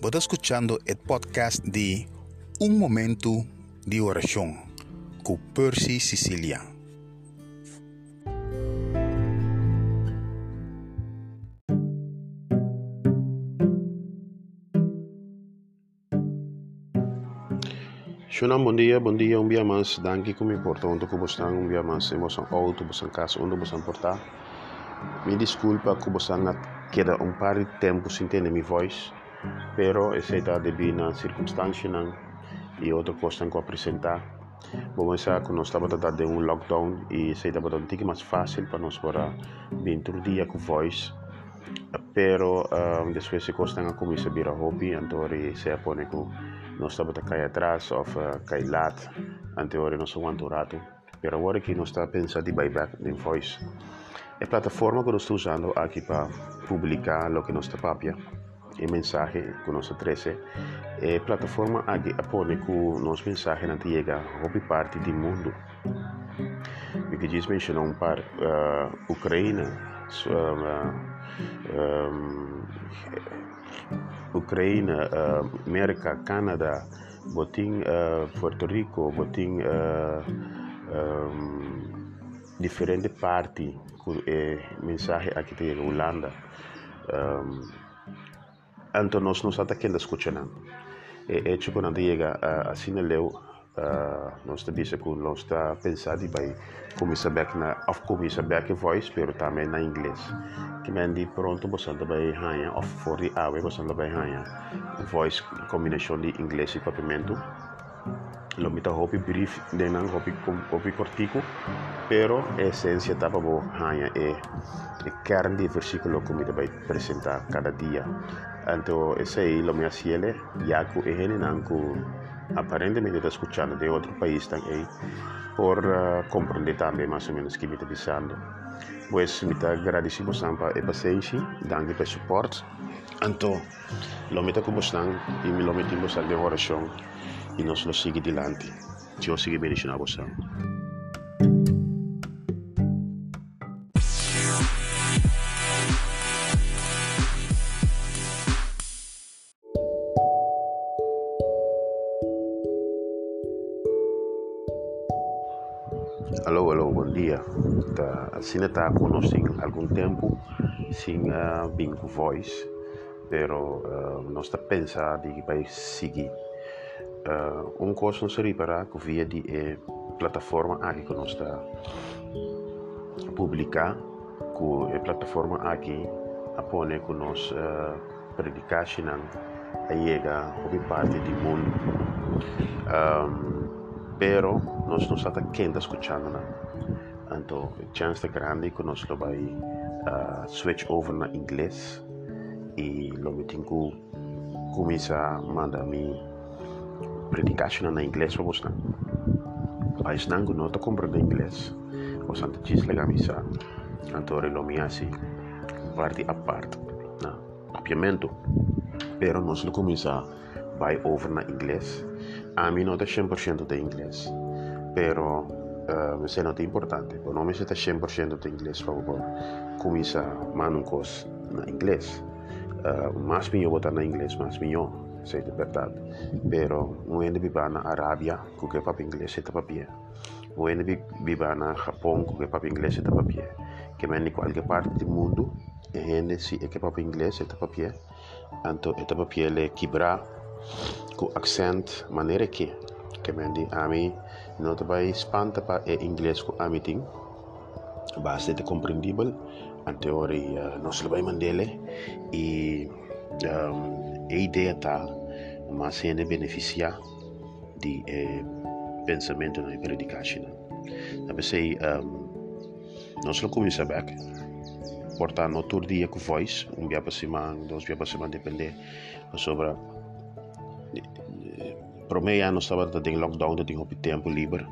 Vos escuchando el podcast de Un Momento de Oración con Percy Sicilia. Buen día, buen día, un día más. Danke que me importa, un día más. Hemos auto, casa, en disculpa que vos un par de tiempo sin tener mi voz pero essa está devido na circunstância e outra coisa que apresentar. Vamos começar que nós estamos a de um lockdown e um pouco mais fácil para nós para vir todo dia com voz. Pero um, se costa a começar a virar hobby, então se apone que nós estamos a cair atrás ou uh, cair lado, então nós somos. Pero agora que nós estamos pensando em buyback em voice. A plataforma que nós estamos usando aqui para publicar o que nós está papia, e mensagem que nós trece, é plataforma aqui apone que nosso mensagem não chega parte do mundo. Porque diz mencionou um par uh, Ucrânia, uh, um, Ucrânia, uh, América, Canadá, botim uh, Porto Rico, botim uh, um, diferente parte eh, mensagem aqui tem Holanda. Um, então nós não estamos aqui escutando. É, é tipo quando chega assim leu uh, nós está dizendo que nós está pensando em vai começar back na of começar back voice pero também na inglês. Que men di pronto você vai ganhar of for the hour você vai ganhar voice combinação de inglês e papimento Lomita hopi brief denan hopi hopi cortico. Pero esencia tapa bo hanya e e kern di versicolo come da bai presenta cada dia. Anto ese lo mia siele yaku e henenanku apparentemente da escuchando de otro país tan eh, e por uh, comprender también más o menos que me está pensando pues me está agradecido sampa e paciencia danke per support anto lo meta como stan e mi lo metimos al de oración oração e nós lo sigue adiante Deus sigue bendicionando você Alô, alô, bom dia. Tá, assim está conosco algum tempo sem uh, vir com voz, pero uh, nós está pensando que vai seguir. Uh, um coisa não seria para via de eh, plataforma aqui que nós está publicar, que a plataforma aqui apone que nós uh, predicação a chega a parte do mundo. Um, pero nós não estamos quente escutando né? então a chance grande que nós vai uh, switch over na inglês e lo me tenho começar a mandar me predicação na inglês para você mas não não estou compreendendo inglês você não diz legal missa então lo assim parte a parte na papiamento pero nós lo começar vai over na inglês a mí no es 100% de inglés, pero uh, me sé no es importante, pero no me sé 100% de inglés, por favor, comienza manuncos en inglés. Uh, más mío votar en inglés, más mío, sé de verdad, pero no es de vivir en Arabia, que papi inglés está papie. No es de vivir en Japón, que papi inglés está papie. Que me en cualquier parte del mundo, gente si es que papi inglés está papie, entonces está papie le quebra com accent maneira que que mendi a mim não te vai espanta para é inglês com a tem bastante compreendível a teoria não se vai mandele e um, a ideia tá mas ainda beneficiar de eh, pensamento na predicação Tapi sei um, nós não começa back portanto no todo dia com voz um dia para semana dois dias para semana depende sobre Para mim, ano estava em lockdown, tinha tempo livre.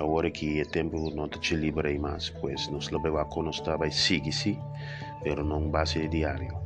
Agora que o tempo não está livre mais, pois nós beba com nós estava sim, pero não base diário.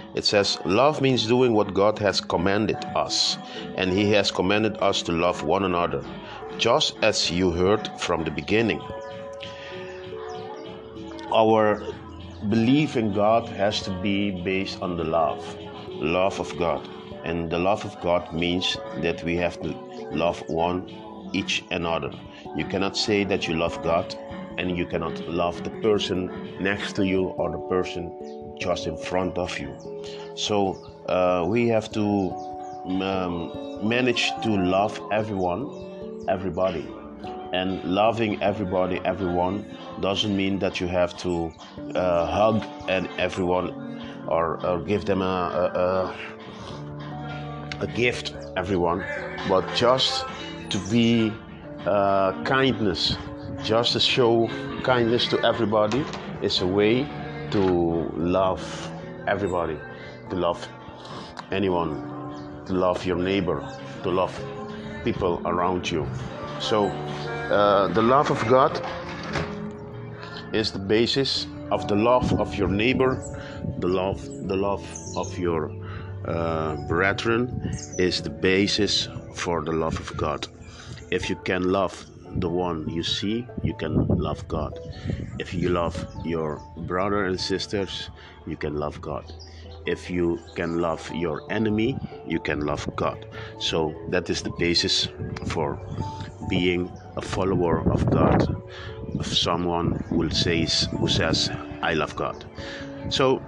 it says, Love means doing what God has commanded us, and He has commanded us to love one another, just as you heard from the beginning. Our belief in God has to be based on the love, love of God. And the love of God means that we have to love one each another. You cannot say that you love God and you cannot love the person next to you or the person just in front of you. So uh, we have to um, manage to love everyone, everybody. And loving everybody, everyone doesn't mean that you have to uh, hug and everyone or, or give them a, a, a a gift, everyone, but just to be uh, kindness, just to show kindness to everybody is a way to love everybody, to love anyone, to love your neighbor, to love people around you. So, uh, the love of God is the basis of the love of your neighbor, the love, the love of your uh, brethren is the basis for the love of God. If you can love the one you see, you can love God. If you love your brother and sisters, you can love God. If you can love your enemy, you can love God. So that is the basis for being a follower of God, of someone who says who says, I love God. So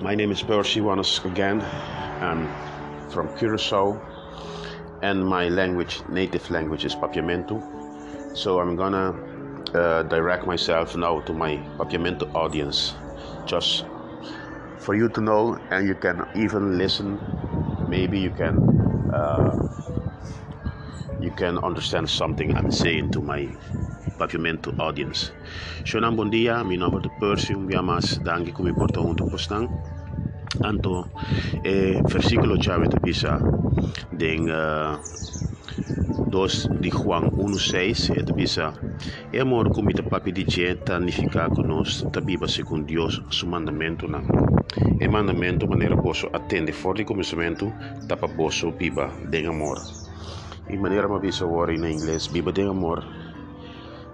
my name is Percy Wanos again. I'm from Curacao, and my language, native language, is Papiamento. So I'm gonna uh, direct myself now to my Papiamento audience, just for you to know, and you can even listen. Maybe you can uh, you can understand something I'm saying to my Papiamento audience. Shonan bon dia, mi nome é Percy, um dia mais, danke come porto un postang. Anto e versículo chave te bisa den uh, dos de Juan 1:6 e te bisa e amor como te papi di gente nifica conosco ta biba segundo Deus su mandamento na e mandamento maneira posso attende forte começamento tapa posso biba den amor. E maneira ma bisa word in inglês biba den amor.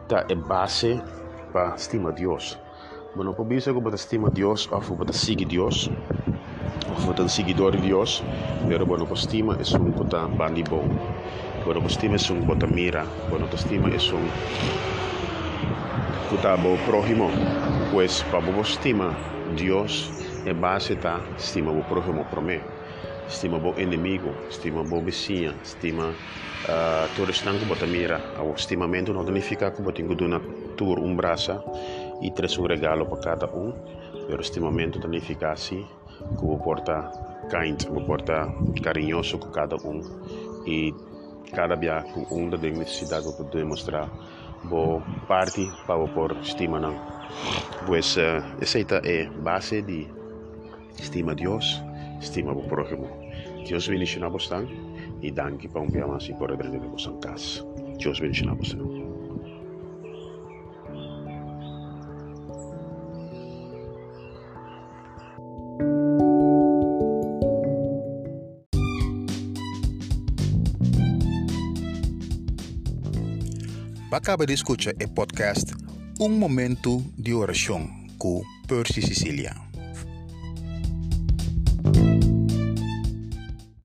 Ta é base para estima Deus Bueno, po bisa ko bata estima Dios o bata sigue Dios o bata seguidor de Dios pero bueno, po estima es un bata bandi bom bueno, po estima es un bata mira bueno, estima es un bata bo prójimo. Pues pa bo estima Dios é base ta estima prójimo pro me estima bo inimigo estima bo vizinha estima uh, todo estão com bota mira o estimamento não significa que botinho do na tour um braça e traz um regalo para cada um. O estimamento significa assim que vou portar kind, vou portar carinhoso com cada um e cada dia com um da necessidade para demonstrar boa parte para pôr estima não. Pois uh, essa é base de estima Deus, estima o próximo. Deus bendiga a você e danke para um dia mais e por aprender a você em casa. Deus bendiga a Acaba de escuchar el podcast Un Momento de Oración con Percy Sicilia.